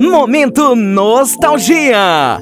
Momento Nostalgia.